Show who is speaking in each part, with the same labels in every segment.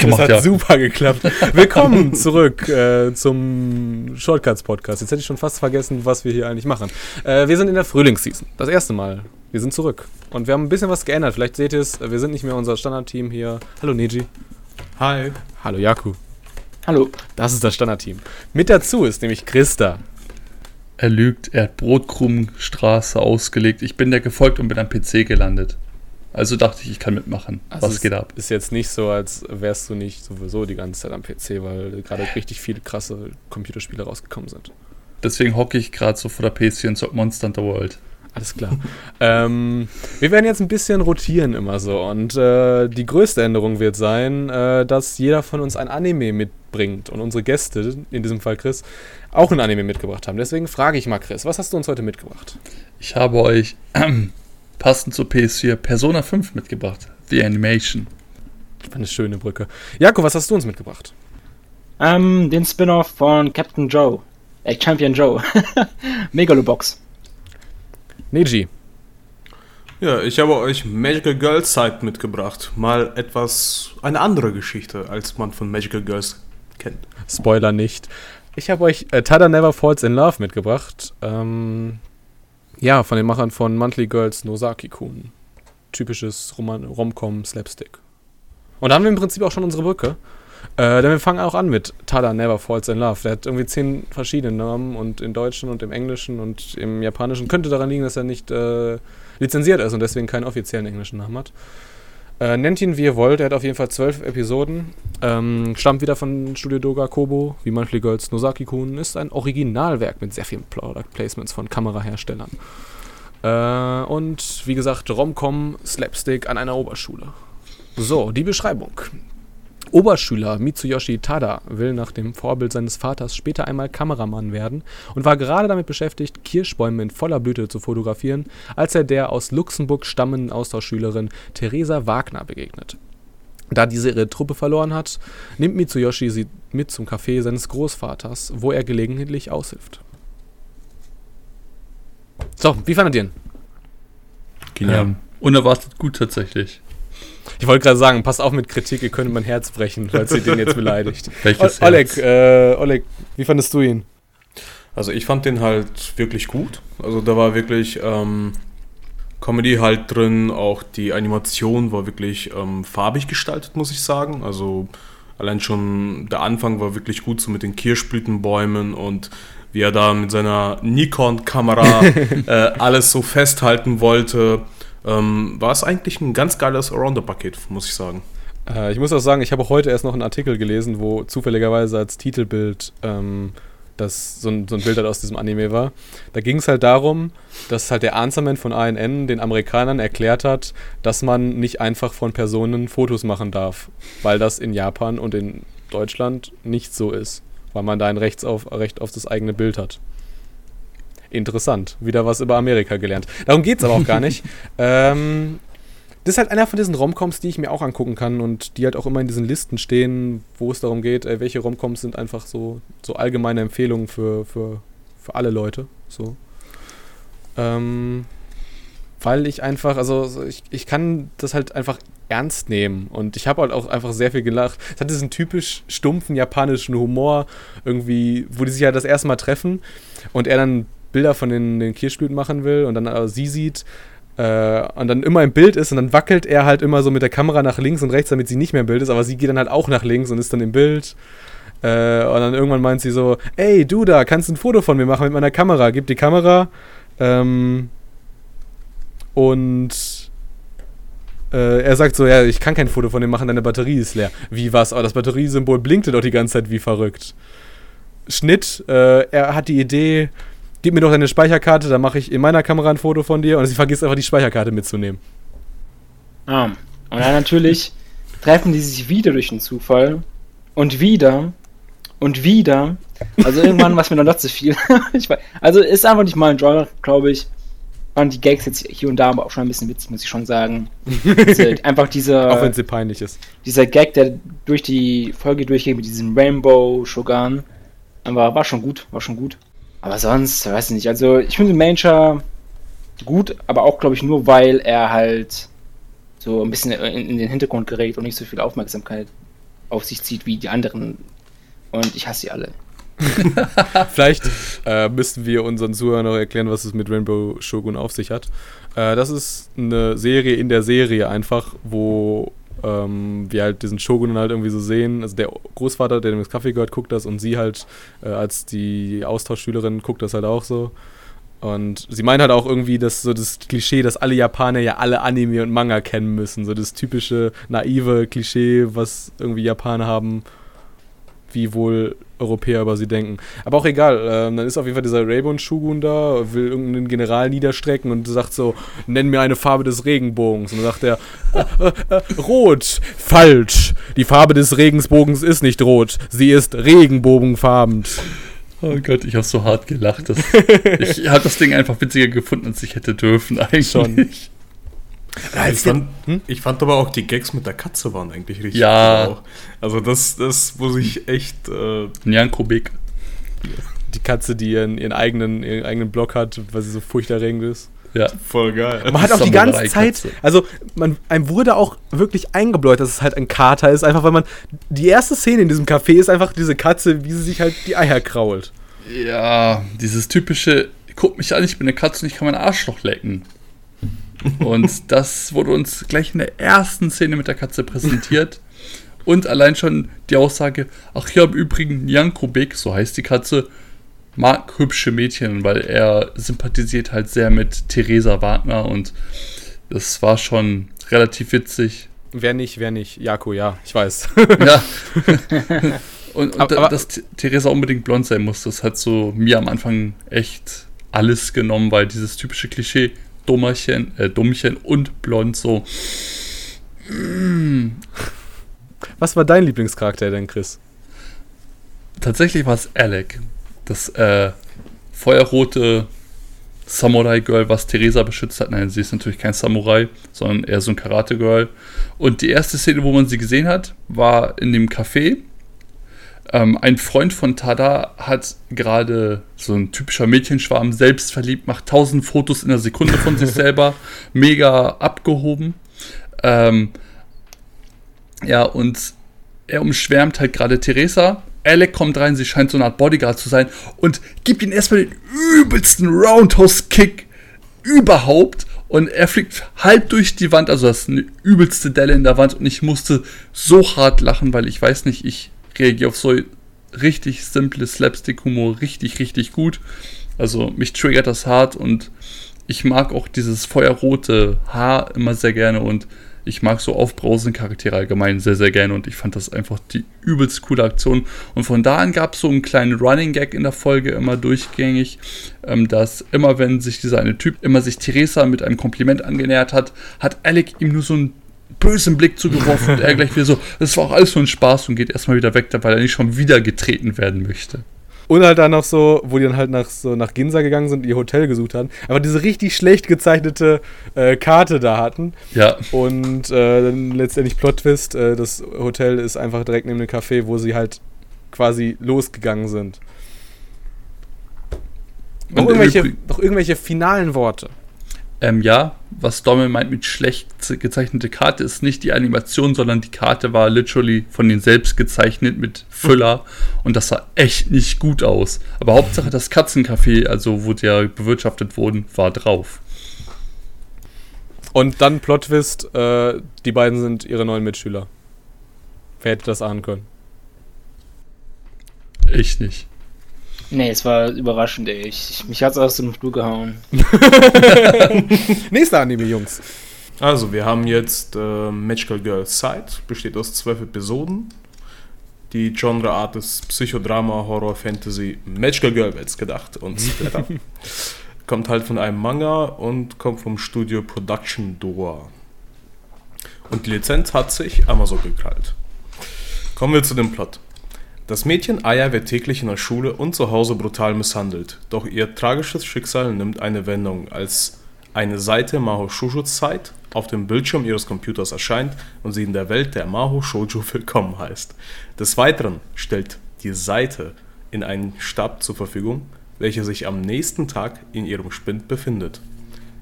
Speaker 1: Das hat super geklappt. Willkommen zurück äh, zum Shortcuts Podcast. Jetzt hätte ich schon fast vergessen, was wir hier eigentlich machen. Äh, wir sind in der Frühlingsseason. Das erste Mal. Wir sind zurück. Und wir haben ein bisschen was geändert. Vielleicht seht ihr es. Wir sind nicht mehr unser Standardteam hier. Hallo Neji.
Speaker 2: Hi.
Speaker 1: Hallo Jaku.
Speaker 3: Hallo.
Speaker 1: Das ist das Standardteam. Mit dazu ist nämlich Christa.
Speaker 2: Er lügt, er hat Brotkrumenstraße ausgelegt. Ich bin der gefolgt und bin am PC gelandet. Also dachte ich, ich kann mitmachen.
Speaker 1: Also
Speaker 2: Was
Speaker 1: es
Speaker 2: geht ab?
Speaker 1: Ist jetzt nicht so, als wärst du nicht sowieso die ganze Zeit am PC, weil gerade richtig viele krasse Computerspiele rausgekommen sind.
Speaker 2: Deswegen hocke ich gerade so vor der PS4 und zock Monster Hunter World.
Speaker 1: Alles klar. ähm, wir werden jetzt ein bisschen rotieren immer so. Und äh, die größte Änderung wird sein, äh, dass jeder von uns ein Anime mitbringt. Und unsere Gäste, in diesem Fall Chris, auch ein Anime mitgebracht haben. Deswegen frage ich mal, Chris, was hast du uns heute mitgebracht?
Speaker 2: Ich habe euch ähm, passend zur PS4 Persona 5 mitgebracht. The Animation.
Speaker 1: Das war eine schöne Brücke. Jakob, was hast du uns mitgebracht?
Speaker 3: Ähm, den Spin-off von Captain Joe. Äh, Champion Joe. Megalobox.
Speaker 1: Neji.
Speaker 4: Ja, ich habe euch Magical Girls Side mitgebracht. Mal etwas, eine andere Geschichte, als man von Magical Girls kennt.
Speaker 1: Spoiler nicht. Ich habe euch äh, Tada Never Falls in Love mitgebracht. Ähm, ja, von den Machern von Monthly Girls Nosaki-kun. Typisches Roman Romcom Slapstick. Und da haben wir im Prinzip auch schon unsere Brücke. Äh, denn wir fangen auch an mit Tada Never Falls in Love. Der hat irgendwie zehn verschiedene Namen und im Deutschen und im Englischen und im Japanischen könnte daran liegen, dass er nicht äh, lizenziert ist und deswegen keinen offiziellen englischen Namen hat. Äh, nennt ihn wie ihr wollt, er hat auf jeden Fall zwölf Episoden. Ähm, stammt wieder von Studio Doga Kobo, wie Monthly Girls Nosaki-kun. Ist ein Originalwerk mit sehr vielen Product Placements von Kameraherstellern. Äh, und wie gesagt, Romcom Slapstick an einer Oberschule. So, die Beschreibung. Oberschüler Mitsuyoshi Tada will nach dem Vorbild seines Vaters später einmal Kameramann werden und war gerade damit beschäftigt, Kirschbäume in voller Blüte zu fotografieren, als er der aus Luxemburg stammenden Austauschschülerin Theresa Wagner begegnet. Da diese ihre Truppe verloren hat, nimmt Mitsuyoshi sie mit zum Café seines Großvaters, wo er gelegentlich aushilft. So, wie fandet ihr ihn?
Speaker 2: Ähm, unerwartet gut tatsächlich.
Speaker 1: Ich wollte gerade sagen, passt auf mit Kritik, ihr könnt mein Herz brechen, falls ihr den jetzt beleidigt.
Speaker 2: Welches
Speaker 1: O Oleg, äh, Oleg, wie fandest du ihn?
Speaker 4: Also ich fand den halt wirklich gut. Also da war wirklich ähm, Comedy halt drin, auch die Animation war wirklich ähm, farbig gestaltet, muss ich sagen. Also allein schon der Anfang war wirklich gut, so mit den Kirschblütenbäumen und wie er da mit seiner Nikon-Kamera äh, alles so festhalten wollte. Ähm, war es eigentlich ein ganz geiles Allrounder-Paket, muss ich sagen.
Speaker 1: Äh, ich muss auch sagen, ich habe auch heute erst noch einen Artikel gelesen, wo zufälligerweise als Titelbild ähm, das so ein, so ein Bild halt aus diesem Anime war. Da ging es halt darum, dass halt der Answerman von ANN den Amerikanern erklärt hat, dass man nicht einfach von Personen Fotos machen darf, weil das in Japan und in Deutschland nicht so ist, weil man da ein Rechts auf, Recht auf das eigene Bild hat. Interessant. Wieder was über Amerika gelernt. Darum geht es aber auch gar nicht. Ähm, das ist halt einer von diesen Romcoms, die ich mir auch angucken kann und die halt auch immer in diesen Listen stehen, wo es darum geht, ey, welche Romcoms sind einfach so, so allgemeine Empfehlungen für, für, für alle Leute. So. Ähm, weil ich einfach, also so ich, ich kann das halt einfach ernst nehmen und ich habe halt auch einfach sehr viel gelacht. Es hat diesen typisch stumpfen japanischen Humor irgendwie, wo die sich ja das erste Mal treffen und er dann Bilder von den, den Kirschblüten machen will und dann aber sie sieht äh, und dann immer im Bild ist und dann wackelt er halt immer so mit der Kamera nach links und rechts, damit sie nicht mehr im Bild ist, aber sie geht dann halt auch nach links und ist dann im Bild. Äh, und dann irgendwann meint sie so, ey, du da, kannst ein Foto von mir machen mit meiner Kamera. Gib die Kamera. Ähm, und äh, er sagt so, ja, ich kann kein Foto von dem machen, deine Batterie ist leer. Wie was? Aber das Batteriesymbol blinkte doch die ganze Zeit wie verrückt. Schnitt, äh, er hat die Idee, gib mir doch deine Speicherkarte, dann mache ich in meiner Kamera ein Foto von dir und sie vergisst einfach die Speicherkarte mitzunehmen.
Speaker 3: Ah. Und dann natürlich treffen die sich wieder durch den Zufall. Und wieder. Und wieder. Also irgendwann war es mir dann doch zu viel. weiß, also ist einfach nicht mal ein Genre, glaube ich. fand die Gags jetzt hier und da aber auch schon ein bisschen witzig, muss ich schon sagen. Diese, einfach dieser,
Speaker 1: Auch wenn sie peinlich ist.
Speaker 3: dieser Gag, der durch die Folge durchgeht mit diesem Rainbow Shogun, aber war schon gut, war schon gut. Aber sonst, weiß ich nicht, also ich finde Mancher gut, aber auch, glaube ich, nur weil er halt so ein bisschen in, in den Hintergrund gerät und nicht so viel Aufmerksamkeit auf sich zieht wie die anderen. Und ich hasse sie alle.
Speaker 1: Vielleicht äh, müssten wir unseren Zuhörern noch erklären, was es mit Rainbow Shogun auf sich hat. Äh, das ist eine Serie in der Serie einfach, wo ähm, wir halt diesen Shogun halt irgendwie so sehen. Also der Großvater, der dem das Kaffee gehört, guckt das und sie halt äh, als die Austauschschülerin guckt das halt auch so. Und sie meint halt auch irgendwie, dass so das Klischee, dass alle Japaner ja alle Anime und Manga kennen müssen. So das typische naive Klischee, was irgendwie Japaner haben, wie wohl Europäer über sie denken. Aber auch egal, ähm, dann ist auf jeden Fall dieser Raybon Shogun da, will irgendeinen General niederstrecken und sagt so, nenn mir eine Farbe des Regenbogens. Und dann sagt er, äh, äh, äh, rot, falsch. Die Farbe des Regenbogens ist nicht rot, sie ist regenbogenfarben.
Speaker 2: Oh Gott, ich habe so hart gelacht. Ich habe das Ding einfach witziger gefunden, als ich hätte dürfen eigentlich.
Speaker 1: Schon.
Speaker 4: Ich fand, ich fand aber auch die Gags mit der Katze waren eigentlich richtig
Speaker 2: Ja.
Speaker 4: gut auch. Also das, das muss ich echt. Äh,
Speaker 2: Nyan Kubik.
Speaker 1: Die Katze, die ihren, ihren, eigenen, ihren eigenen Block hat, weil sie so furchterregend ist.
Speaker 2: Ja.
Speaker 4: voll geil.
Speaker 1: Man hat auch die ganze. Zeit, also man, einem wurde auch wirklich eingebläut, dass es halt ein Kater ist, einfach weil man, die erste Szene in diesem Café ist einfach diese Katze, wie sie sich halt die Eier krault.
Speaker 2: Ja, dieses typische, guck mich an, ich bin eine Katze und ich kann mein Arschloch lecken. Und das wurde uns gleich in der ersten Szene mit der Katze präsentiert. Und allein schon die Aussage, ach ja, im Übrigen, Jan Kubik, so heißt die Katze, mag hübsche Mädchen, weil er sympathisiert halt sehr mit Theresa Wagner und das war schon relativ witzig.
Speaker 1: Wer nicht, wer nicht. Jako, ja, ich weiß.
Speaker 2: Ja. und und
Speaker 1: Aber-
Speaker 2: da-
Speaker 1: aber-
Speaker 2: dass Th- Theresa unbedingt blond sein muss, das hat so mir am Anfang echt alles genommen, weil dieses typische Klischee, Dummerchen, äh, Dummchen und blond so. Mm,
Speaker 1: Was war dein Lieblingscharakter denn, Chris?
Speaker 2: tatsächlich war es Alec, das äh, feuerrote Samurai-Girl, was Theresa beschützt hat. Nein, sie ist natürlich kein Samurai, sondern eher so ein Karate-Girl. Und die erste Szene, wo man sie gesehen hat, war in dem Café. Ähm, ein Freund von Tada hat gerade so ein typischer Mädchenschwarm, selbstverliebt, macht tausend Fotos in der Sekunde von sich selber, mega abgehoben. Ähm, ja, und er umschwärmt halt gerade Theresa. Alec kommt rein, sie scheint so eine Art Bodyguard zu sein und gibt ihm erstmal den übelsten Roundhouse-Kick überhaupt. Und er fliegt halb durch die Wand, also das ist eine übelste Delle in der Wand. Und ich musste so hart lachen, weil ich weiß nicht, ich reagiere auf so richtig simple Slapstick-Humor richtig, richtig gut. Also mich triggert das hart und ich mag auch dieses feuerrote Haar immer sehr gerne und ich mag so aufbrausende Charaktere allgemein sehr, sehr gerne und ich fand das einfach die übelst coole Aktion. Und von da an gab es so einen kleinen Running Gag in der Folge immer durchgängig, ähm, dass immer wenn sich dieser eine Typ immer sich Theresa mit einem Kompliment angenähert hat, hat Alec ihm nur so einen bösen Blick zugeworfen und er gleich wieder so, das war auch alles nur ein Spaß und geht erstmal wieder weg, weil er nicht schon wieder getreten werden möchte.
Speaker 1: Und halt dann noch so, wo die dann halt nach, so nach Ginza gegangen sind, ihr Hotel gesucht haben, aber diese richtig schlecht gezeichnete äh, Karte da hatten.
Speaker 2: Ja,
Speaker 1: Und äh, dann letztendlich Plot-Twist, äh, das Hotel ist einfach direkt neben dem Café, wo sie halt quasi losgegangen sind. Noch irgendwelche, noch irgendwelche finalen Worte.
Speaker 2: Ähm, ja, was Dommel meint mit schlecht gezeichnete Karte ist nicht die Animation, sondern die Karte war literally von denen selbst gezeichnet mit Füller und das sah echt nicht gut aus. Aber Hauptsache das Katzencafé, also wo die ja bewirtschaftet wurden, war drauf.
Speaker 1: Und dann Plot-Twist, äh, die beiden sind ihre neuen Mitschüler. Wer hätte das ahnen können?
Speaker 2: Ich nicht.
Speaker 3: Nee, es war überraschend, ey. Ich, ich, mich hat's aus dem Stuhl gehauen.
Speaker 1: Nächster Anime, Jungs.
Speaker 4: Also, wir haben jetzt äh, Magical Girl Side, besteht aus zwölf Episoden. Die Genreart ist Psychodrama, Horror, Fantasy, Magical Girl wird's gedacht und Splatter. kommt halt von einem Manga und kommt vom Studio Production Doa. Und die Lizenz hat sich Amazon gekrallt. Kommen wir zu dem Plot. Das Mädchen Aya wird täglich in der Schule und zu Hause brutal misshandelt. Doch ihr tragisches Schicksal nimmt eine Wendung, als eine Seite Maho Shoujo Zeit auf dem Bildschirm ihres Computers erscheint und sie in der Welt der Maho Shoujo willkommen heißt. Des Weiteren stellt die Seite in einen Stab zur Verfügung, welcher sich am nächsten Tag in ihrem Spind befindet.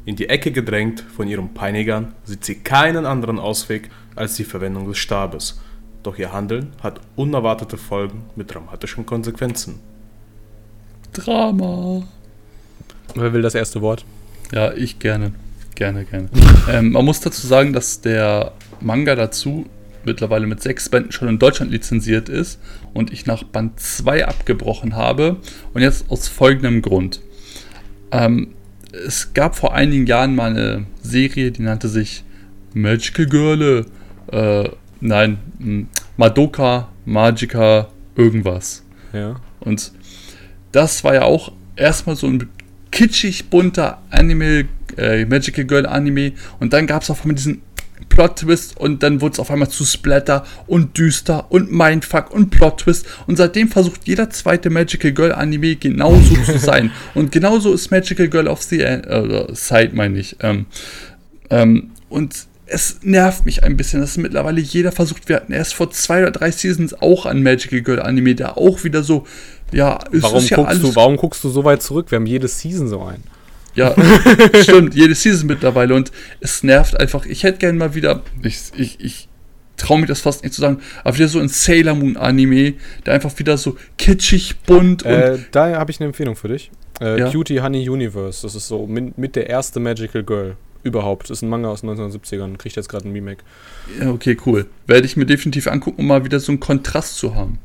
Speaker 4: In die Ecke gedrängt von ihren Peinigern sieht sie keinen anderen Ausweg als die Verwendung des Stabes. Doch ihr Handeln hat unerwartete Folgen mit dramatischen Konsequenzen.
Speaker 2: Drama.
Speaker 1: Wer will das erste Wort?
Speaker 2: Ja, ich gerne. Gerne, gerne. ähm, man muss dazu sagen, dass der Manga dazu mittlerweile mit sechs Bänden schon in Deutschland lizenziert ist und ich nach Band 2 abgebrochen habe. Und jetzt aus folgendem Grund. Ähm, es gab vor einigen Jahren mal eine Serie, die nannte sich Magical Girl. Äh, nein, Madoka, Magica, irgendwas.
Speaker 1: Ja.
Speaker 2: Und das war ja auch erstmal so ein kitschig bunter Anime, äh, Magical Girl Anime. Und dann gab es auf einmal diesen Plot-Twist und dann wurde es auf einmal zu Splatter und düster und Mindfuck und Plot-Twist. Und seitdem versucht jeder zweite Magical Girl Anime genauso zu sein. Und genauso ist Magical Girl of the äh, Side, meine ich. Ähm, ähm, und es nervt mich ein bisschen, dass mittlerweile jeder versucht, wir hatten erst vor zwei oder drei Seasons auch an Magical Girl Anime, der auch wieder so, ja,
Speaker 1: es warum ist ja guckst du, Warum guckst du so weit zurück? Wir haben jede Season so ein.
Speaker 2: Ja, stimmt, jede Season mittlerweile und es nervt einfach. Ich hätte gerne mal wieder, ich, ich, ich traue mir das fast nicht zu sagen, aber wieder so ein Sailor Moon Anime, der einfach wieder so kitschig, bunt und.
Speaker 1: Äh, da habe ich eine Empfehlung für dich. Äh, ja? Cutie Honey Universe, das ist so mit, mit der erste Magical Girl überhaupt. Das ist ein Manga aus den 1970ern, kriegt jetzt gerade ein Remake.
Speaker 2: Ja, okay, cool. Werde ich mir definitiv angucken, um mal wieder so einen Kontrast zu haben.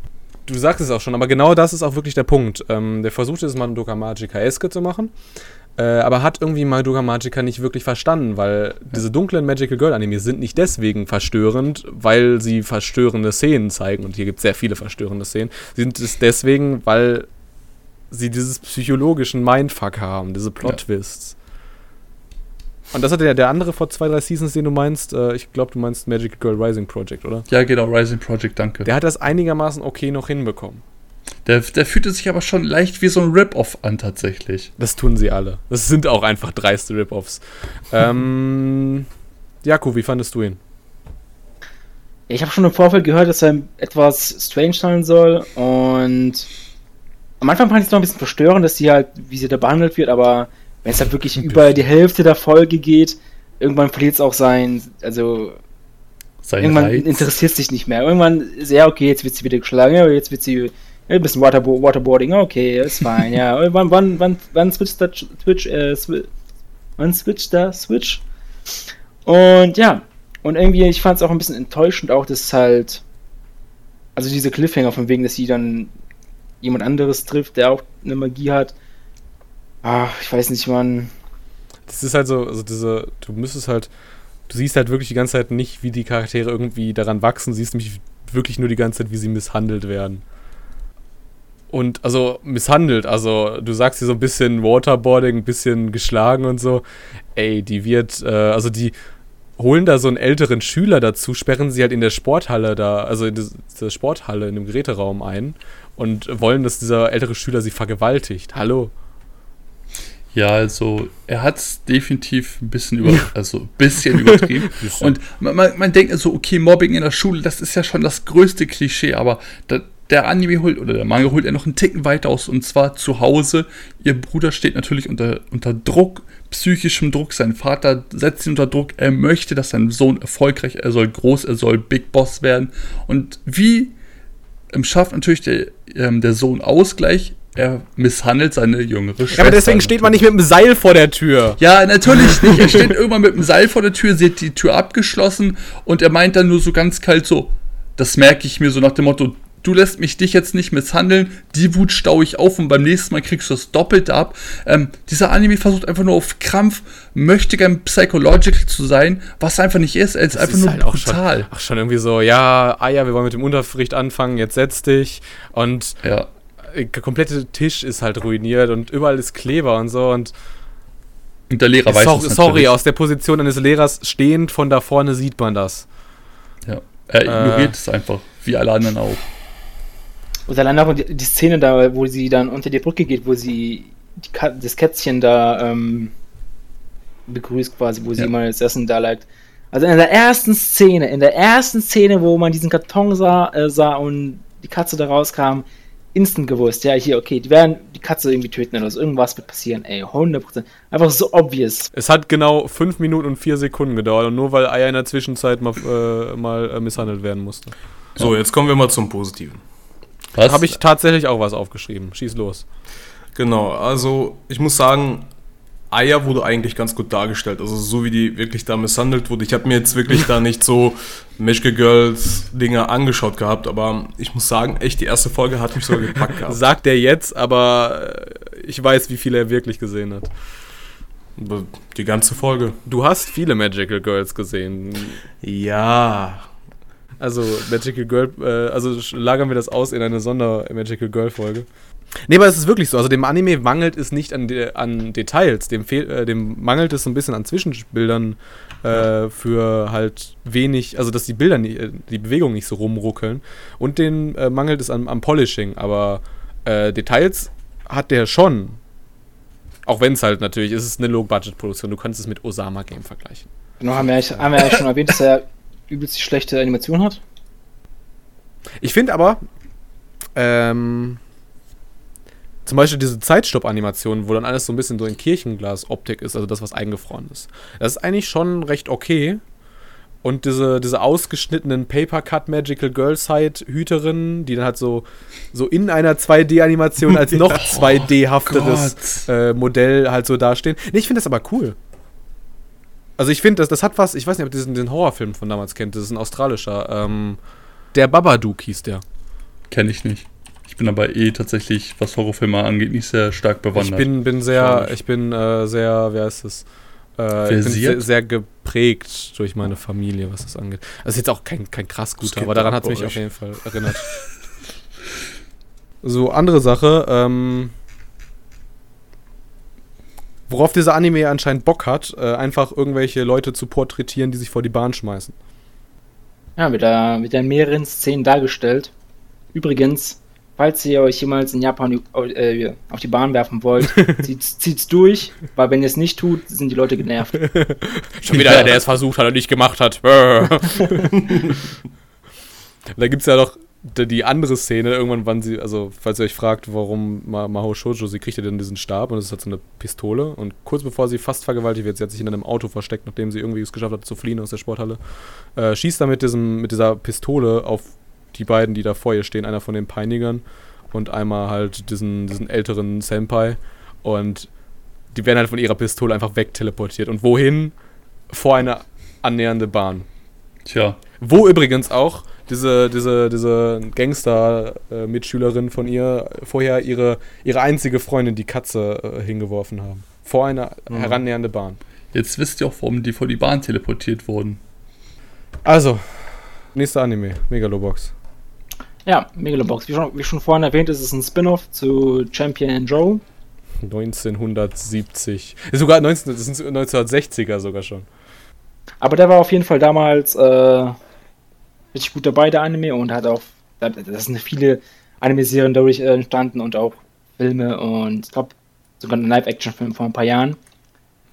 Speaker 1: Du sagst es auch schon, aber genau das ist auch wirklich der Punkt. Ähm, der versucht es Madoka Magica-eske zu machen, äh, aber hat irgendwie Madoka Magica nicht wirklich verstanden, weil ja. diese dunklen Magical Girl Anime sind nicht deswegen verstörend, weil sie verstörende Szenen zeigen, und hier gibt es sehr viele verstörende Szenen. Sie sind es deswegen, weil sie dieses psychologischen Mindfuck haben, diese Plot-Twists. Ja. Und das hatte ja der andere vor zwei, drei Seasons, den du meinst. Äh, ich glaube, du meinst Magic Girl Rising Project, oder?
Speaker 2: Ja, genau, Rising Project, danke.
Speaker 1: Der hat das einigermaßen okay noch hinbekommen.
Speaker 2: Der, der fühlte sich aber schon leicht wie so ein Rip-Off an, tatsächlich.
Speaker 1: Das tun sie alle. Das sind auch einfach dreiste Rip-Offs. ähm, Jakob, wie fandest du ihn?
Speaker 3: Ich habe schon im Vorfeld gehört, dass er etwas strange sein soll und am Anfang fand ich es noch ein bisschen verstörend, dass sie halt, wie sie da behandelt wird, aber wenn es dann wirklich über die Hälfte der Folge geht, irgendwann verliert es auch sein, also sein irgendwann Reiz. interessiert sich nicht mehr. Irgendwann ist ja okay, jetzt wird sie wieder geschlagen, jetzt wird sie ein bisschen Waterbo Waterboarding, okay, ist fein, ja. wann, wann, wann, wann switcht der Twitch, äh, swi wann switcht der Switch? Und ja, und irgendwie, ich fand es auch ein bisschen enttäuschend auch, dass halt, also diese Cliffhanger von wegen, dass sie dann jemand anderes trifft, der auch eine Magie hat, Ach, ich weiß nicht, Mann.
Speaker 1: Das ist halt so, also diese, du müsstest halt, du siehst halt wirklich die ganze Zeit nicht, wie die Charaktere irgendwie daran wachsen, siehst nämlich wirklich nur die ganze Zeit, wie sie misshandelt werden. Und also misshandelt, also du sagst hier so ein bisschen Waterboarding, ein bisschen geschlagen und so. Ey, die wird, äh, also die holen da so einen älteren Schüler dazu, sperren sie halt in der Sporthalle da, also in der Sporthalle, in dem Geräteraum ein und wollen, dass dieser ältere Schüler sie vergewaltigt. Hallo?
Speaker 2: Ja, also er hat es definitiv ein bisschen über, also ein bisschen übertrieben. Und man, man, man denkt so, okay, Mobbing in der Schule, das ist ja schon das größte Klischee, aber da, der Anime holt oder der Manga holt er noch einen Ticken weiter aus und zwar zu Hause. Ihr Bruder steht natürlich unter, unter Druck, psychischem Druck. Sein Vater setzt ihn unter Druck. Er möchte, dass sein Sohn erfolgreich, er soll groß, er soll Big Boss werden. Und wie ähm, schafft natürlich der, ähm, der Sohn Ausgleich? Er misshandelt seine jüngere Schwester. Ja,
Speaker 1: aber deswegen steht man nicht mit dem Seil vor der Tür.
Speaker 2: Ja, natürlich nicht. Er steht irgendwann mit dem Seil vor der Tür, sieht die Tür abgeschlossen und er meint dann nur so ganz kalt so, das merke ich mir so nach dem Motto, du lässt mich dich jetzt nicht misshandeln, die Wut staue ich auf und beim nächsten Mal kriegst du das doppelt ab. Ähm, dieser Anime versucht einfach nur auf Krampf, möchte gern psychological zu sein, was einfach nicht ist, er ist das einfach ist nur halt brutal.
Speaker 1: Schon, ach, schon irgendwie so, ja, ah ja, wir wollen mit dem Unterricht anfangen, jetzt setz dich und
Speaker 2: ja
Speaker 1: der komplette Tisch ist halt ruiniert und überall ist Kleber und so und
Speaker 2: und der Lehrer weiß
Speaker 1: so, es Sorry, aus der Position eines Lehrers stehend von da vorne sieht man das.
Speaker 2: Ja, er ignoriert äh, es einfach, wie alle anderen auch.
Speaker 3: Und allein auch die, die, Szene da, wo sie dann unter die Brücke geht, wo sie die, das Kätzchen da ähm, begrüßt quasi, wo sie
Speaker 2: Ja.
Speaker 3: mal das Essen da lag. Also in der ersten Szene, in der ersten Szene, wo man diesen Karton sah, äh, sah und die Katze da rauskam, instant gewusst, ja, hier, okay, die werden die Katze irgendwie töten oder so, irgendwas wird passieren, ey, 100%. Einfach so obvious.
Speaker 1: Es hat genau 5 Minuten und 4 Sekunden gedauert und nur weil Aya in der Zwischenzeit mal, äh, mal äh, misshandelt werden musste.
Speaker 4: So, jetzt kommen wir mal zum Positiven.
Speaker 2: Was?
Speaker 1: Habe ich tatsächlich auch was aufgeschrieben. Schieß los.
Speaker 4: Genau, also ich muss sagen, Aya wurde eigentlich ganz gut dargestellt. Also so wie die wirklich da misshandelt wurde. Ich habe mir jetzt wirklich da nicht so Magical Girls Dinge angeschaut gehabt, aber ich muss sagen, echt, die erste Folge hat mich sogar gepackt gehabt.
Speaker 1: Sagt er jetzt, aber äh, ich weiß, wie viel er wirklich gesehen hat.
Speaker 4: Die ganze Folge.
Speaker 1: Du hast viele Magical Girls gesehen.
Speaker 4: Ja.
Speaker 1: Also Magical Girl, äh, also lagern wir das aus in eine Sonder-Magical Girl-Folge. Nee, aber es ist wirklich so. Also dem Anime mangelt es nicht an, de an Details. Dem, äh, dem mangelt es so ein bisschen an Zwischenbildern äh, für halt wenig, also dass die Bilder, nie, äh, die Bewegung nicht so rumruckeln. Und den äh, mangelt es am, am Polishing. Aber äh, Details hat der schon. Auch wenn es halt natürlich, es ist eine Low-Budget-Produktion. Du kannst es mit Osama Game vergleichen.
Speaker 3: Genau, haben wir, eigentlich- haben wir ja schon erwähnt, dass er übelst die schlechte Animation hat.
Speaker 1: Ich finde aber, ähm, zum Beispiel diese Zeitstopp-Animation, wo dann alles so ein bisschen so in Kirchenglas-Optik ist, also das, was eingefroren ist. Das ist eigentlich schon recht okay. Und diese, diese ausgeschnittenen Paper-Cut Magical Girl Side-Hüterinnen, die dann halt so, so in einer 2D-Animation als noch 2D-hafteres äh, Modell halt so dastehen. Nee, ich finde das aber cool. Also ich finde, das, das hat was, ich weiß nicht, ob ihr diesen, diesen Horrorfilm von damals kennt, das ist ein australischer, ähm, der Babadook hieß der.
Speaker 2: Kenne ich nicht. Ich bin aber eh tatsächlich, was Horrorfilme angeht, nicht sehr stark bewandert.
Speaker 1: Ich bin, bin sehr, ich bin äh, sehr, wie heißt es? Äh, ich bin
Speaker 2: Versiert?
Speaker 1: sehr, sehr geprägt durch meine Familie, was das angeht. Das ist jetzt auch kein, kein krass guter, aber daran hat es mich
Speaker 4: euch.
Speaker 1: auf jeden Fall erinnert. so, andere Sache, ähm, worauf dieser Anime anscheinend Bock hat, äh, einfach irgendwelche Leute zu porträtieren, die sich vor die Bahn schmeißen.
Speaker 3: Ja, wird da, wird da in mehreren Szenen dargestellt. Übrigens, falls ihr euch jemals in Japan äh, auf die Bahn werfen wollt, zieht's, zieht's durch, weil wenn ihr es nicht tut, sind die Leute genervt.
Speaker 1: Schon wieder einer, der es versucht hat und nicht gemacht hat. da gibt es ja noch die andere Szene, irgendwann, wann sie, also falls ihr euch fragt, warum Ma Maho Shoujo, sie kriegt ja dann diesen Stab und es ist halt so eine Pistole und kurz bevor sie fast vergewaltigt wird, sie hat sich in einem Auto versteckt, nachdem sie irgendwie es geschafft hat zu fliehen aus der Sporthalle, äh, schießt da mit, diesem, mit dieser Pistole auf die beiden, die da vor ihr stehen, einer von den Peinigern und einmal halt diesen, diesen älteren Senpai und die werden halt von ihrer Pistole einfach wegteleportiert und wohin? Vor eine annähernde Bahn.
Speaker 2: Tja,
Speaker 1: Wo übrigens auch diese, diese, diese Gangster-Mitschülerin von ihr vorher ihre, ihre einzige Freundin, die Katze, äh, hingeworfen haben. Vor eine herannähernde Bahn.
Speaker 2: jetzt wisst ihr auch, warum die vor die Bahn teleportiert wurden.
Speaker 1: Also, nächster Anime, Megalobox.
Speaker 3: Ja, Megalobox. Wie schon, wie schon vorhin erwähnt, ist es ein Spin-off zu Champion Joe.
Speaker 1: 1970. Sogar 19, das sind 1960er sogar schon.
Speaker 3: Aber der war auf jeden Fall damals äh, richtig gut dabei, der Anime, und hat auch, da, da sind viele Anime-Serien dadurch äh, entstanden und auch Filme und ich glaube sogar ein Live-Action-Film vor ein paar Jahren.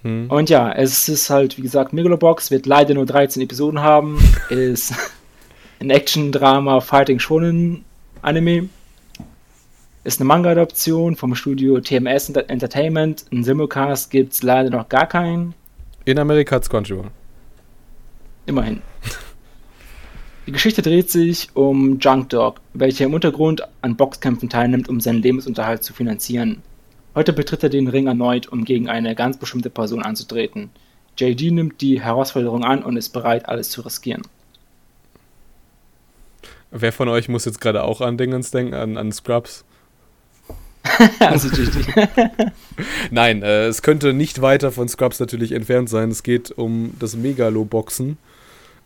Speaker 1: Hm.
Speaker 3: Und ja, es ist halt, wie gesagt, Megalobox, wird leider nur 13 Episoden haben, ist ein Action-Drama, Fighting Shonen Anime. Ist eine Manga-Adaption vom Studio TMS Enter- Entertainment. Ein Simulcast gibt es leider noch gar keinen.
Speaker 1: In Amerika hat's Crunchyroll.
Speaker 3: Immerhin. Die Geschichte dreht sich um Junk Dog, welcher im Untergrund an Boxkämpfen teilnimmt, um seinen Lebensunterhalt zu finanzieren. Heute betritt er den Ring erneut, um gegen eine ganz bestimmte Person anzutreten. JD nimmt die Herausforderung an und ist bereit, alles zu riskieren.
Speaker 1: Wer von euch muss jetzt gerade auch an Dingens denken, an, an Scrubs?
Speaker 3: also.
Speaker 1: Nein, äh, es könnte nicht weiter von Scrubs natürlich entfernt sein. Es geht um das Megalo-Boxen,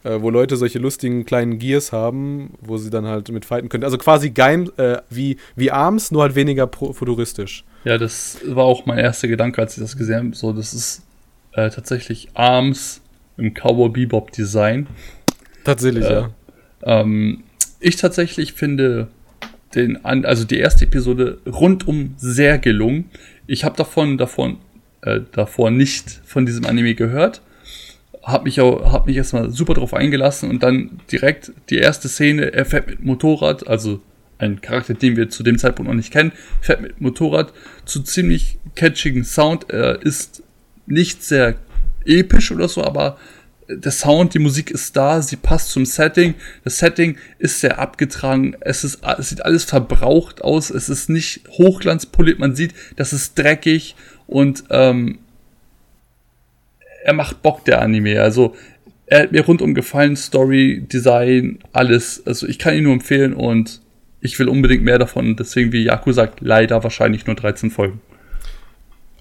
Speaker 1: äh, wo Leute solche lustigen kleinen Gears haben, wo sie dann halt mit fighten können. Also quasi Geim, äh, wie, wie Arms, nur halt weniger futuristisch.
Speaker 2: Ja, das war auch mein erster Gedanke, als ich das gesehen habe. So, das ist äh, tatsächlich Arms im Cowboy Bebop Design.
Speaker 1: Tatsächlich,
Speaker 2: Äh,
Speaker 1: ja.
Speaker 2: Ähm, ich tatsächlich finde den, also die erste Episode rundum sehr gelungen. Ich habe davon, davon äh, davor nicht von diesem Anime gehört. Hab mich auch, hab mich erstmal super drauf eingelassen und dann direkt die erste Szene, er fährt mit Motorrad, also ein Charakter, den wir zu dem Zeitpunkt noch nicht kennen, fährt mit Motorrad zu ziemlich catchigen Sound. Er ist nicht sehr episch oder so, aber der Sound, die Musik ist da, sie passt zum Setting. Das Setting ist sehr abgetragen, es, ist, es sieht alles verbraucht aus, es ist nicht hochglanzpoliert, man sieht, das ist dreckig und ähm, er macht Bock, der Anime. Also er hat mir rundum gefallen, Story, Design, alles. Also ich kann ihn nur empfehlen und ich will unbedingt mehr davon. Deswegen, wie Yaku sagt, leider wahrscheinlich nur 13 Folgen.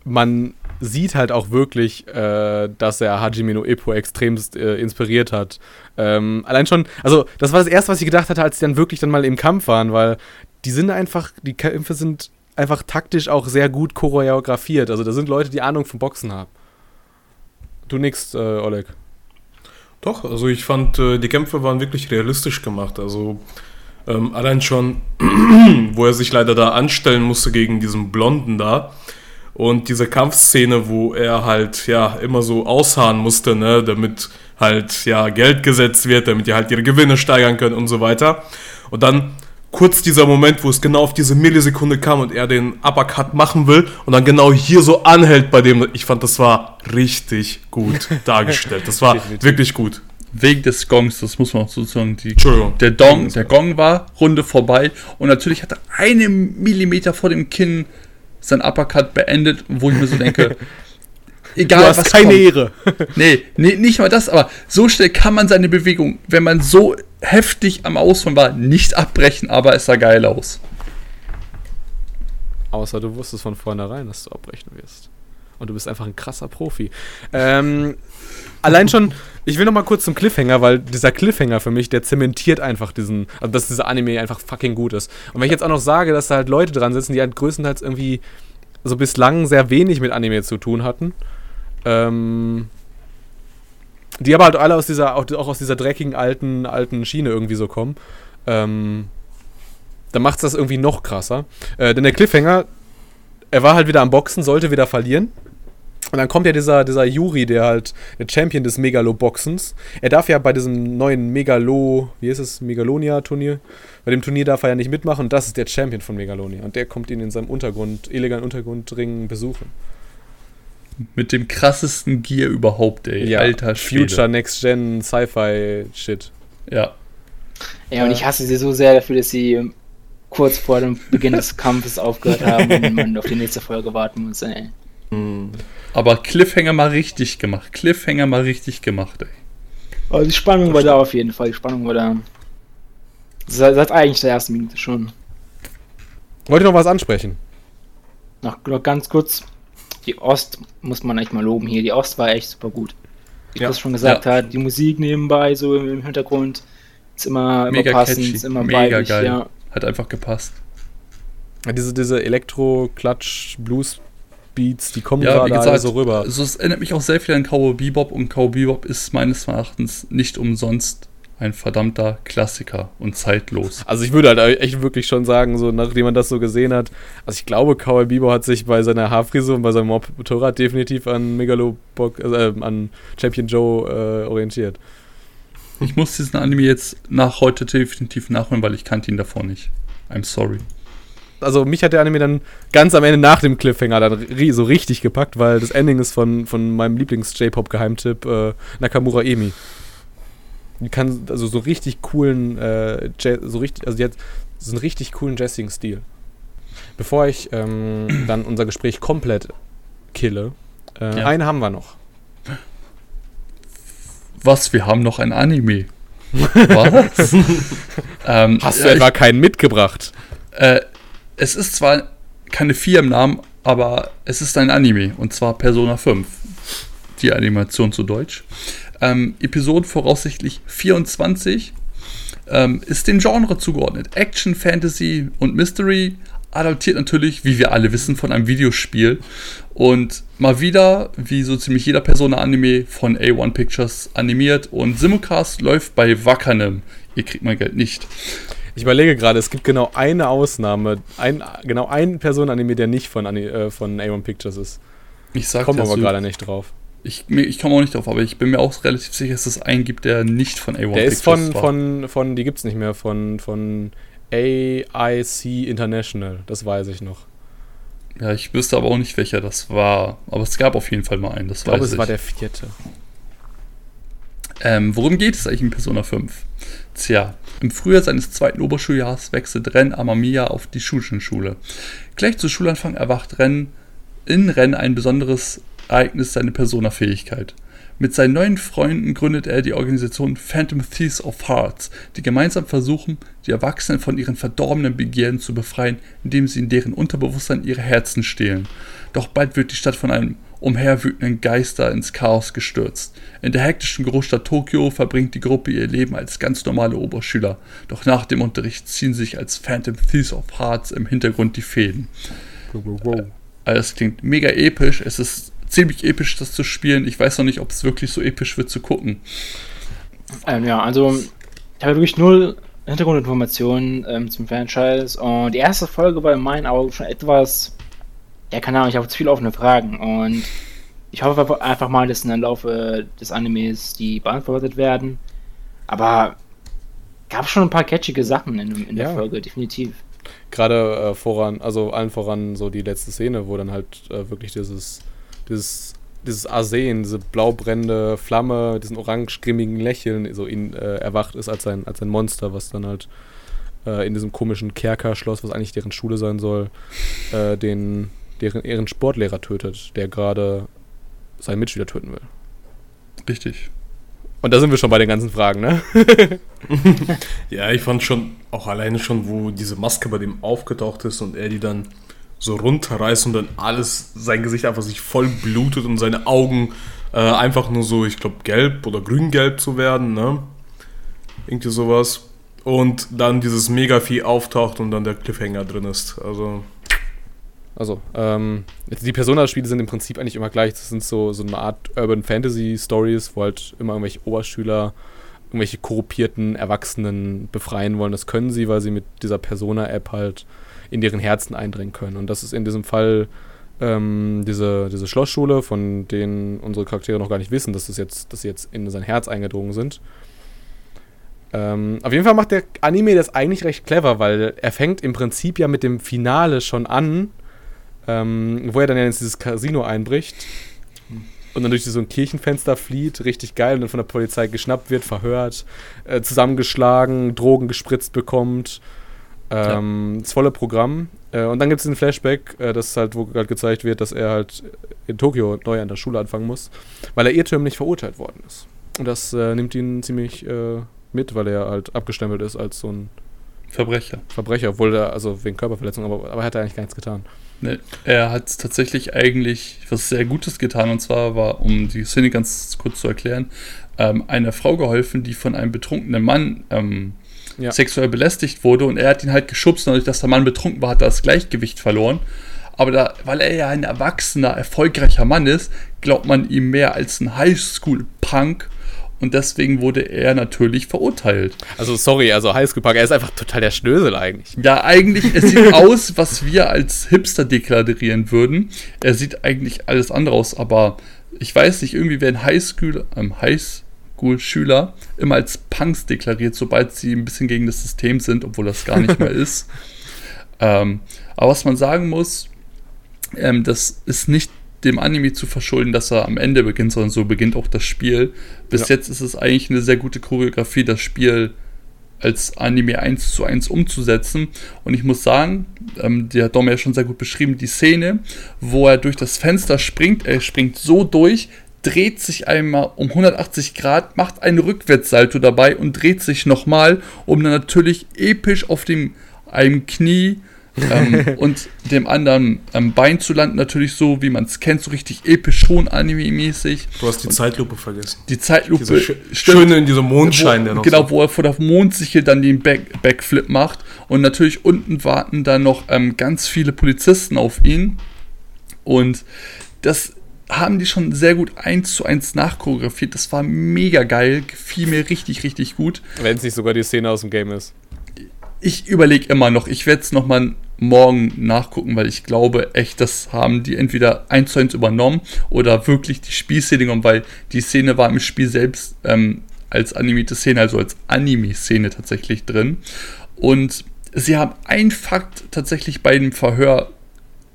Speaker 1: Man sieht halt auch wirklich, äh, dass er Hajime no Ippo extremst äh, inspiriert hat. Ähm, allein schon, also das war das erste, was ich gedacht hatte, als die dann wirklich dann mal im Kampf waren, weil die sind einfach, die Kämpfe sind einfach taktisch auch sehr gut choreografiert. Also da sind Leute, die Ahnung vom Boxen haben. Du nix, äh, Oleg.
Speaker 4: Doch, also ich fand, äh, die Kämpfe waren wirklich realistisch gemacht. Also ähm, allein schon, wo er sich leider da anstellen musste gegen diesen Blonden da. Und diese Kampfszene, wo er halt ja immer so ausharren musste, ne, damit halt ja Geld gesetzt wird, damit die halt ihre Gewinne steigern können und so weiter. Und dann kurz dieser Moment, wo es genau auf diese Millisekunde kam und er den Uppercut machen will und dann genau hier so anhält bei dem. Ich fand, das war richtig gut dargestellt. Das war wirklich gut.
Speaker 2: Wegen des Gongs, das muss man auch so sagen. Die,
Speaker 4: Entschuldigung.
Speaker 2: Der, Dong, der Gong war, Runde vorbei und natürlich hat er einen Millimeter vor dem Kinn sein Uppercut beendet, wo ich mir so denke, egal
Speaker 1: du hast
Speaker 2: was
Speaker 1: keine
Speaker 2: kommt.
Speaker 1: Ehre.
Speaker 2: Nee, nee, nicht mal das, aber so schnell kann man seine Bewegung, wenn man so heftig am Ausfahren war, nicht abbrechen, aber es sah geil aus.
Speaker 1: Außer du wusstest von vornherein, dass du abbrechen wirst. Und du bist einfach ein krasser Profi. Ähm, allein schon, ich will noch mal kurz zum Cliffhanger, weil dieser Cliffhanger für mich, der zementiert einfach diesen, also dass dieser Anime einfach fucking gut ist. Und wenn ich jetzt auch noch sage, dass da halt Leute dran sitzen, die halt größtenteils irgendwie so bislang sehr wenig mit Anime zu tun hatten, ähm, die aber halt alle aus dieser, auch, aus dieser dreckigen alten, alten Schiene irgendwie so kommen, ähm, dann macht es das irgendwie noch krasser. Äh, denn der Cliffhanger, er war halt wieder am Boxen, sollte wieder verlieren. Und dann kommt ja dieser, dieser Yuri, der halt der Champion des Megalo-Boxens. Er darf ja bei diesem neuen Megalo, wie ist es, Megalonia-Turnier? Bei dem Turnier darf er ja nicht mitmachen und das ist der Champion von Megalonia. Und der kommt ihn in seinem Untergrund, illegalen Untergrundring besuchen.
Speaker 2: Mit dem krassesten Gear überhaupt, ey. Alter Schwede.
Speaker 1: Future, Next Gen, Sci-Fi-Shit.
Speaker 2: Ja.
Speaker 3: Ja, und ich hasse sie so sehr dafür, dass sie kurz vor dem Beginn des Kampfes aufgehört haben und man auf die nächste Folge warten muss, ey.
Speaker 2: Aber Cliffhanger mal richtig gemacht. Cliffhanger mal richtig gemacht, ey.
Speaker 3: Also die Spannung war da auf jeden Fall, die Spannung war da. Seit, seit eigentlich der ersten Minute schon.
Speaker 1: Wollt ihr noch was ansprechen?
Speaker 3: Noch, noch ganz kurz, die Ost muss man echt mal loben hier. Die Ost war echt super gut. Wie
Speaker 4: Ja.
Speaker 3: Chris schon gesagt
Speaker 2: Ja.
Speaker 3: hat, die Musik nebenbei, so im, Hintergrund, ist immer, immer
Speaker 2: Mega
Speaker 3: passend,
Speaker 2: catchy,
Speaker 3: ist immer
Speaker 2: mega
Speaker 3: weiblich,
Speaker 2: geil.
Speaker 3: ja.
Speaker 2: Hat einfach gepasst.
Speaker 1: Ja, diese diese Elektro-Klatsch-Blues-Beats, die kommen
Speaker 2: Ja,
Speaker 1: gerade
Speaker 2: gesagt,
Speaker 1: so rüber.
Speaker 2: also es erinnert mich auch sehr viel an Cowboy Bebop und Cowboy Bebop ist meines Erachtens nicht umsonst ein verdammter Klassiker und zeitlos.
Speaker 1: Also ich würde halt echt wirklich schon sagen, so nachdem man das so gesehen hat, also ich glaube, Cowboy Bebop hat sich bei seiner Haarfrisur und bei seinem Motorrad definitiv an Megalobox, äh, an Champion Joe äh, orientiert.
Speaker 2: Ich muss diesen Anime jetzt nach heute definitiv nachholen, weil ich kannte ihn davor nicht. I'm sorry.
Speaker 1: Also mich hat der Anime dann ganz am Ende nach dem Cliffhanger dann so richtig gepackt, weil das Ending ist von, von meinem Lieblings-J-Pop-Geheimtipp äh, Nakamura Emi. Die kann also so richtig coolen, äh, so richtig, also die hat so einen richtig coolen Jazzing-Stil. Bevor ich ähm, dann unser Gespräch komplett kille, äh,
Speaker 2: Ja.
Speaker 1: einen haben wir noch.
Speaker 2: Was? Wir haben noch ein Anime. Was? ähm,
Speaker 1: Hast du
Speaker 2: ja,
Speaker 1: etwa keinen mitgebracht?
Speaker 2: Äh, es ist zwar keine 4 im Namen, aber es ist ein Anime und zwar Persona 5. Die Animation zu Deutsch. Ähm, Episoden voraussichtlich 24. Ähm, ist dem Genre zugeordnet. Action, Fantasy und Mystery. Adaptiert natürlich, wie wir alle wissen, von einem Videospiel. Und mal wieder, wie so ziemlich jeder Persona-Anime von A1 Pictures animiert. Und Simulcast läuft bei Wakanim. Ihr kriegt mein Geld nicht.
Speaker 1: Ich überlege gerade, es gibt genau eine Ausnahme, ein, genau einen Personenanime, der nicht von, äh, von A1 Pictures ist.
Speaker 2: Ich sag
Speaker 1: Kommen
Speaker 2: ja
Speaker 1: aber gerade nicht drauf.
Speaker 2: Ich, ich komme auch nicht drauf, aber ich bin mir auch relativ sicher, dass es einen gibt, der nicht von A1
Speaker 1: Der ist von,
Speaker 2: war.
Speaker 1: von, von, die gibt's nicht mehr, von, von AIC International, das weiß ich noch.
Speaker 2: Ja, ich wüsste aber auch nicht, welcher das war. Aber es gab auf jeden Fall mal einen, das
Speaker 1: Ich glaube,
Speaker 2: weiß
Speaker 1: es
Speaker 2: ich.
Speaker 1: war der vierte.
Speaker 2: Ähm, worum geht es eigentlich in Persona 5? Tja, im Frühjahr seines zweiten Oberschuljahres wechselt Ren Amamiya auf die Shushin-Schule. Gleich zu Schulanfang erwacht Ren in Ren ein besonderes Ereignis seine Persona-Fähigkeit. Mit seinen neuen Freunden gründet er die Organisation Phantom Thieves of Hearts, die gemeinsam versuchen, die Erwachsenen von ihren verdorbenen Begierden zu befreien, indem sie in deren Unterbewusstsein ihre Herzen stehlen. Doch bald wird die Stadt von einem umherwütenden Geister ins Chaos gestürzt. In der hektischen Großstadt Tokio verbringt die Gruppe ihr Leben als ganz normale Oberschüler. Doch nach dem Unterricht ziehen sich als Phantom Thieves of Hearts im Hintergrund die Fäden. Also das klingt mega episch. Es ist ziemlich episch, das zu spielen. Ich weiß noch nicht, ob es wirklich so episch wird zu gucken.
Speaker 3: Ähm, ja, also ich habe wirklich null Hintergrundinformationen ähm, zum Franchise und die erste Folge war in meinen Augen schon etwas, ja, keine Ahnung, ich habe zu viele offene Fragen und ich hoffe einfach mal, dass in der Laufe des Animes die beantwortet werden. Aber gab schon ein paar catchige Sachen in, in der
Speaker 1: Ja.
Speaker 3: Folge, definitiv.
Speaker 1: Gerade äh, voran, also allen voran so die letzte Szene, wo dann halt äh, wirklich dieses, dieses, dieses Arsen, diese blau brennende Flamme, diesen orange-grimmigen Lächeln so ihn äh, erwacht ist als ein, als ein Monster, was dann halt äh, in diesem komischen Kerkerschloss, was eigentlich deren Schule sein soll, äh, den, deren, ihren Sportlehrer tötet, der gerade seinen Mitschüler töten will.
Speaker 2: Richtig.
Speaker 1: Und da sind wir schon bei den ganzen Fragen, ne?
Speaker 4: Ja, ich fand schon, auch alleine schon, wo diese Maske bei dem aufgetaucht ist und er die dann so runterreißt und dann alles, sein Gesicht einfach sich voll blutet und seine Augen äh, einfach nur so, ich glaube, gelb oder grün-gelb zu werden, ne? Irgendwie sowas. Und dann dieses Megavieh auftaucht und dann der Cliffhanger drin ist. Also,
Speaker 1: Also, ähm, die Persona-Spiele sind im Prinzip eigentlich immer gleich. Das sind so, so eine Art Urban Fantasy Stories, wo halt immer irgendwelche Oberschüler irgendwelche korrupierten Erwachsenen befreien wollen. Das können sie, weil sie mit dieser Persona-App halt in deren Herzen eindringen können. Und das ist in diesem Fall ähm, diese, diese Schlossschule, von denen unsere Charaktere noch gar nicht wissen, dass, das jetzt, dass sie jetzt in sein Herz eingedrungen sind. Ähm, auf jeden Fall macht der Anime das eigentlich recht clever, weil er fängt im Prinzip ja mit dem Finale schon an, ähm, wo er dann ja in dieses Casino einbricht und dann durch so ein Kirchenfenster flieht, richtig geil, und dann von der Polizei geschnappt wird, verhört, äh, zusammengeschlagen, Drogen gespritzt bekommt. Ähm, Das volle Programm. Äh, und dann gibt es einen Flashback, äh, das halt, wo halt gezeigt wird, dass er halt in Tokio neu an der Schule anfangen muss, weil er irrtümlich verurteilt worden ist. Und das äh, nimmt ihn ziemlich äh, mit, weil er halt abgestempelt ist als so ein
Speaker 2: Verbrecher.
Speaker 1: Verbrecher, obwohl er, also wegen Körperverletzung, aber, aber er hat eigentlich gar nichts getan.
Speaker 2: Ne, er hat tatsächlich eigentlich was sehr Gutes getan und zwar war, um die Szene ganz kurz zu erklären, ähm, einer Frau geholfen, die von einem betrunkenen Mann ähm,
Speaker 1: Ja.
Speaker 2: sexuell belästigt wurde und er hat ihn halt geschubst und dadurch, dass der Mann betrunken war, hat er das Gleichgewicht verloren. Aber da, weil er ja ein erwachsener, erfolgreicher Mann ist, glaubt man ihm mehr als ein Highschool-Punk und deswegen wurde er natürlich verurteilt.
Speaker 1: Also sorry, also Highschool Park, er ist einfach total der Schnösel eigentlich.
Speaker 2: Ja, eigentlich, es sieht aus, was wir als Hipster deklarieren würden. Er sieht eigentlich alles andere aus, aber ich weiß nicht, irgendwie werden Highschool, ähm, Highschool-Schüler immer als Punks deklariert, sobald sie ein bisschen gegen das System sind, obwohl das gar nicht mehr ist. Ähm, aber was man sagen muss, ähm, das ist nicht dem Anime zu verschulden, dass er am Ende beginnt, sondern so beginnt auch das Spiel. Bis
Speaker 1: Ja.
Speaker 2: jetzt ist es eigentlich eine sehr gute Choreografie, das Spiel als Anime 1 zu 1 umzusetzen. Und ich muss sagen, ähm, die hat Dom ja schon sehr gut beschrieben, die Szene, wo er durch das Fenster springt, er springt so durch, dreht sich einmal um 180 Grad, macht einen Rückwärtssalto dabei und dreht sich nochmal, um dann natürlich episch auf dem einem Knie ähm, und dem anderen ähm, Bein zu landen, natürlich so, wie man es kennt, so richtig episch schon anime-mäßig.
Speaker 4: du hast die Zeitlupe vergessen.
Speaker 2: Die Zeitlupe
Speaker 4: Diese
Speaker 2: stimmt.
Speaker 4: schöne in diesem Mondschein, der
Speaker 2: wo,
Speaker 4: noch
Speaker 2: genau,
Speaker 4: so
Speaker 2: wo er vor der Mondsichel dann den Back Backflip macht. Und natürlich unten warten dann noch ähm, ganz viele Polizisten auf ihn. Und das haben die schon sehr gut eins zu eins nachchoreografiert. Das war mega geil, gefiel mir richtig, richtig gut.
Speaker 1: Wenn es nicht sogar die Szene aus dem Game ist.
Speaker 2: Ich überlege immer noch, ich werde es nochmal morgen nachgucken, weil ich glaube echt, das haben die entweder eins zu eins übernommen oder wirklich die Spielszene genommen, weil die Szene war im Spiel selbst ähm, als animierte Szene, also als Anime-Szene tatsächlich drin. Und sie haben einen Fakt tatsächlich bei dem Verhör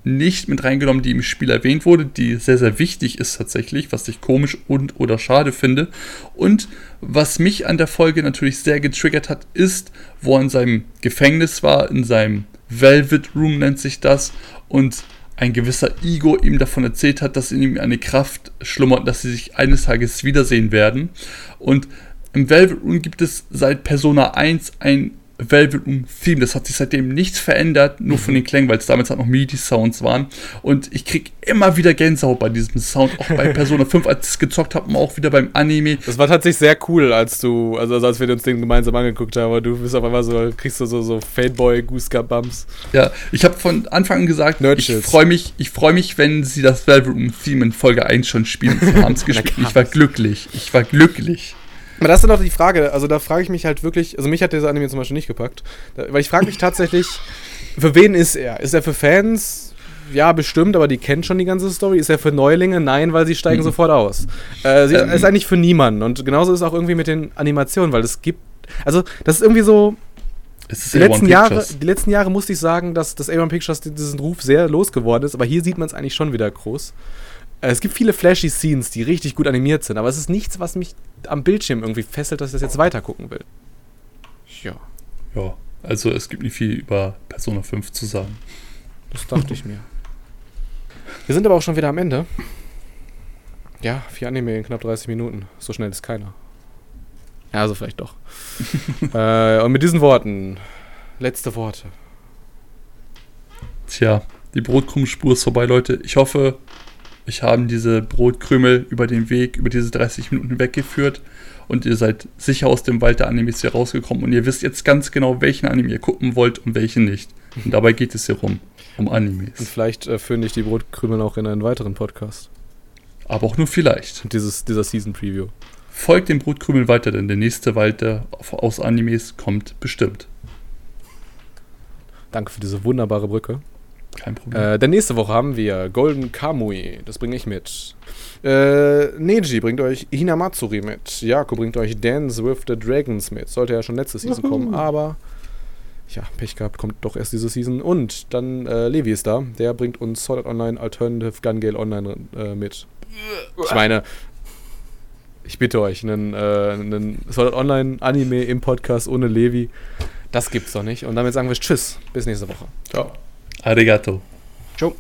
Speaker 2: nicht mit reingenommen, die im Spiel erwähnt wurde, die sehr, sehr wichtig ist tatsächlich, was ich komisch und oder schade finde. Und was mich an der Folge natürlich sehr getriggert hat, ist, wo er in seinem Gefängnis war, in seinem Velvet Room nennt sich das, und ein gewisser Ego ihm davon erzählt hat, dass in ihm eine Kraft schlummert, dass sie sich eines Tages wiedersehen werden. Und im Velvet Room gibt es seit Persona 1 ein Velvet Room Theme. Das hat sich seitdem nichts verändert, nur von den Klängen, weil es damals halt noch MIDI-Sounds waren. Und ich krieg immer wieder Gänsehaut bei diesem Sound, auch bei Persona 5, als ich es gezockt habe und auch wieder beim Anime.
Speaker 1: Das war tatsächlich sehr cool, als du, also, also als wir uns den gemeinsam angeguckt haben, aber du bist auf einmal so, kriegst du so, so Fanboy Goosebumps. Bumps.
Speaker 2: Ja, ich habe von Anfang an gesagt,
Speaker 1: Nerdshits.
Speaker 2: ich freue mich, ich freue mich, wenn sie das Velvet Room Theme in Folge 1 schon spielen. Sie haben es gespielt. Ich war glücklich. Ich war glücklich.
Speaker 1: Aber das ist dann auch die Frage, also da frage ich mich halt wirklich, also mich hat dieser Anime zum Beispiel nicht gepackt, weil ich frage mich tatsächlich, für wen ist er? Ist er für Fans? Ja, bestimmt, aber die kennen schon die ganze Story. Ist er für Neulinge? Nein, weil sie steigen
Speaker 2: Mhm.
Speaker 1: sofort aus. Äh, sie
Speaker 2: Ähm.
Speaker 1: ist eigentlich für niemanden. Und genauso ist es auch irgendwie mit den Animationen, weil es gibt, also das ist irgendwie so, die
Speaker 2: A1
Speaker 1: letzten, Jahre, die letzten Jahre musste ich sagen, dass das A1 Pictures diesen Ruf sehr losgeworden ist, aber hier sieht man es eigentlich schon wieder groß. Äh, Es gibt viele flashy Scenes, die richtig gut animiert sind, aber es ist nichts, was mich am Bildschirm irgendwie fesselt, dass ich das jetzt weiter gucken will. Ja,
Speaker 2: Ja, also es gibt nicht viel über Persona 5 zu sagen.
Speaker 1: das dachte ich mir. Wir sind aber auch schon wieder am Ende. Ja, vier Anime in knapp 30 Minuten. So schnell ist keiner. Ja, also vielleicht doch. äh, und mit diesen Worten, letzte Worte.
Speaker 2: Tja, die Brotkrummspur ist vorbei, Leute. Ich hoffe, ich habe diese Brotkrümel über den Weg, über diese 30 Minuten weggeführt und ihr seid sicher aus dem Wald der Animes hier rausgekommen und ihr wisst jetzt ganz genau, welchen Anime ihr gucken wollt und welchen nicht. Und dabei geht es hier rum, um
Speaker 1: Und
Speaker 2: Animes.
Speaker 1: vielleicht äh, führen dich die Brotkrümel auch in einen weiteren Podcast.
Speaker 2: Aber auch nur vielleicht.
Speaker 1: Dieses, dieser Season Preview.
Speaker 2: Folgt dem Brotkrümel weiter, denn der nächste Wald der aus Animes kommt bestimmt.
Speaker 1: Danke für diese wunderbare Brücke.
Speaker 2: Kein Problem.
Speaker 1: Äh, denn nächste Woche haben wir Golden Kamui. Das bringe ich mit. Äh, Neji bringt euch Hinamatsuri mit. Jako bringt euch Dance with the Dragons mit. Sollte ja schon letzte Season kommen, aber ja, Pech gehabt, kommt doch erst diese Season. Und dann äh, Levi ist da. Der bringt uns Sword Art Online Alternative Gun Gale Online äh, mit. Ich meine, ich bitte euch, einen, äh, einen Sword Art Online Anime im Podcast ohne Levi, das gibt's doch nicht. Und damit sagen wir Tschüss, bis nächste Woche.
Speaker 4: Ciao.
Speaker 2: Arigato.
Speaker 3: Čau.